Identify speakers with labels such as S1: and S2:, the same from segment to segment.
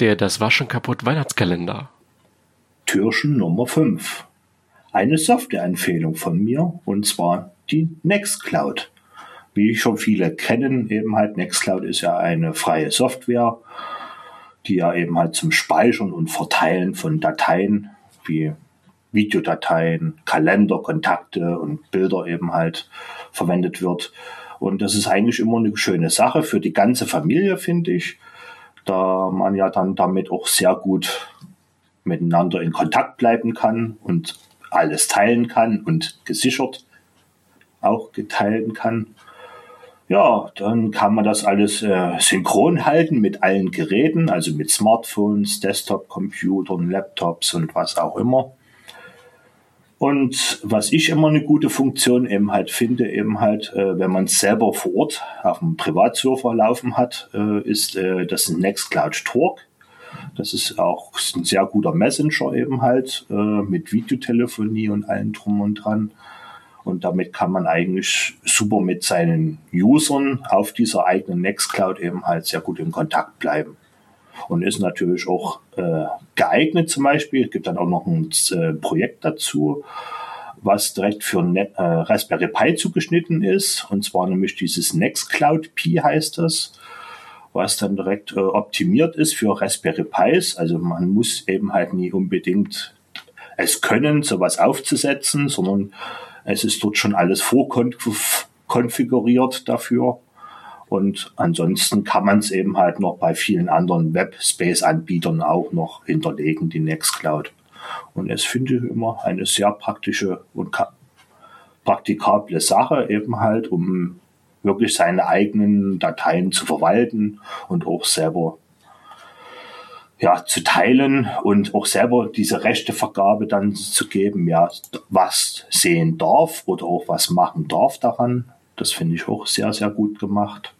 S1: Der Das Waschen kaputt Weihnachtskalender.
S2: Türchen Nummer 5. Eine Softwareempfehlung von mir und zwar die Nextcloud. Wie schon viele kennen, eben halt Nextcloud ist ja eine freie Software, die ja eben halt zum Speichern und Verteilen von Dateien wie Videodateien, Kalender, Kontakte und Bilder eben halt verwendet wird. Und das ist eigentlich immer eine schöne Sache für die ganze Familie, finde ich, da man ja dann damit auch sehr gut miteinander in Kontakt bleiben kann und alles teilen kann und gesichert auch geteilt kann. Ja, dann kann man das alles äh, synchron halten mit allen Geräten, also mit Smartphones, Desktop-Computern, Laptops und was auch immer. Und was ich immer eine gute Funktion eben halt finde, eben halt, äh, wenn man es selber vor Ort auf dem Privatserver laufen hat, äh, ist äh, das Nextcloud Talk. Das ist auch ein sehr guter Messenger eben halt äh, mit Videotelefonie und allem drum und dran. Und damit kann man eigentlich super mit seinen Usern auf dieser eigenen Nextcloud eben halt sehr gut in Kontakt bleiben. Und ist natürlich auch äh, geeignet zum Beispiel. Es gibt dann auch noch ein äh, Projekt dazu, was direkt für Net, äh, Raspberry Pi zugeschnitten ist. Und zwar nämlich dieses Nextcloud Pi heißt das was dann direkt äh, optimiert ist für Raspberry Pis. Also man muss eben halt nie unbedingt es können, sowas aufzusetzen, sondern es ist dort schon alles vorkonfiguriert dafür. Und ansonsten kann man es eben halt noch bei vielen anderen Web-Space-Anbietern auch noch hinterlegen, die Nextcloud. Und es finde ich immer eine sehr praktische und praktikable Sache, eben halt, um wirklich seine eigenen Dateien zu verwalten und auch selber ja, zu teilen und auch selber diese Rechtevergabe dann zu geben, ja, was sehen darf oder auch was machen darf daran. Das finde ich auch sehr, sehr gut gemacht.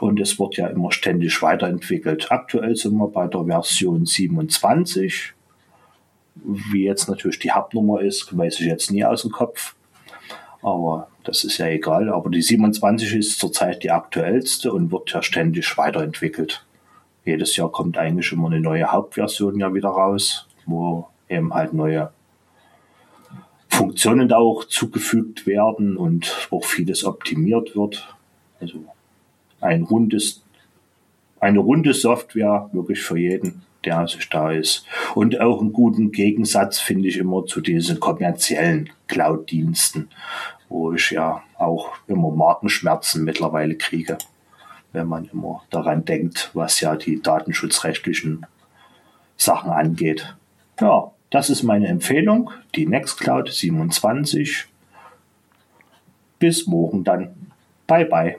S2: Und es wird ja immer ständig weiterentwickelt. Aktuell sind wir bei der Version 27. Wie jetzt natürlich die Hauptnummer ist, weiß ich jetzt nie aus dem Kopf. Aber das ist ja egal. Aber die 27 ist zurzeit die aktuellste und wird ja ständig weiterentwickelt. Jedes Jahr kommt eigentlich immer eine neue Hauptversion ja wieder raus, wo eben halt neue Funktionen da auch zugefügt werden und auch vieles optimiert wird. Also ein rundes, eine runde Software wirklich für jeden, der sich da ist. Und auch einen guten Gegensatz finde ich immer zu diesen kommerziellen Cloud-Diensten, wo ich ja auch immer Markenschmerzen mittlerweile kriege, wenn man immer daran denkt, was ja die datenschutzrechtlichen Sachen angeht. Ja, das ist meine Empfehlung, die Nextcloud 27. Bis morgen dann. Bye bye.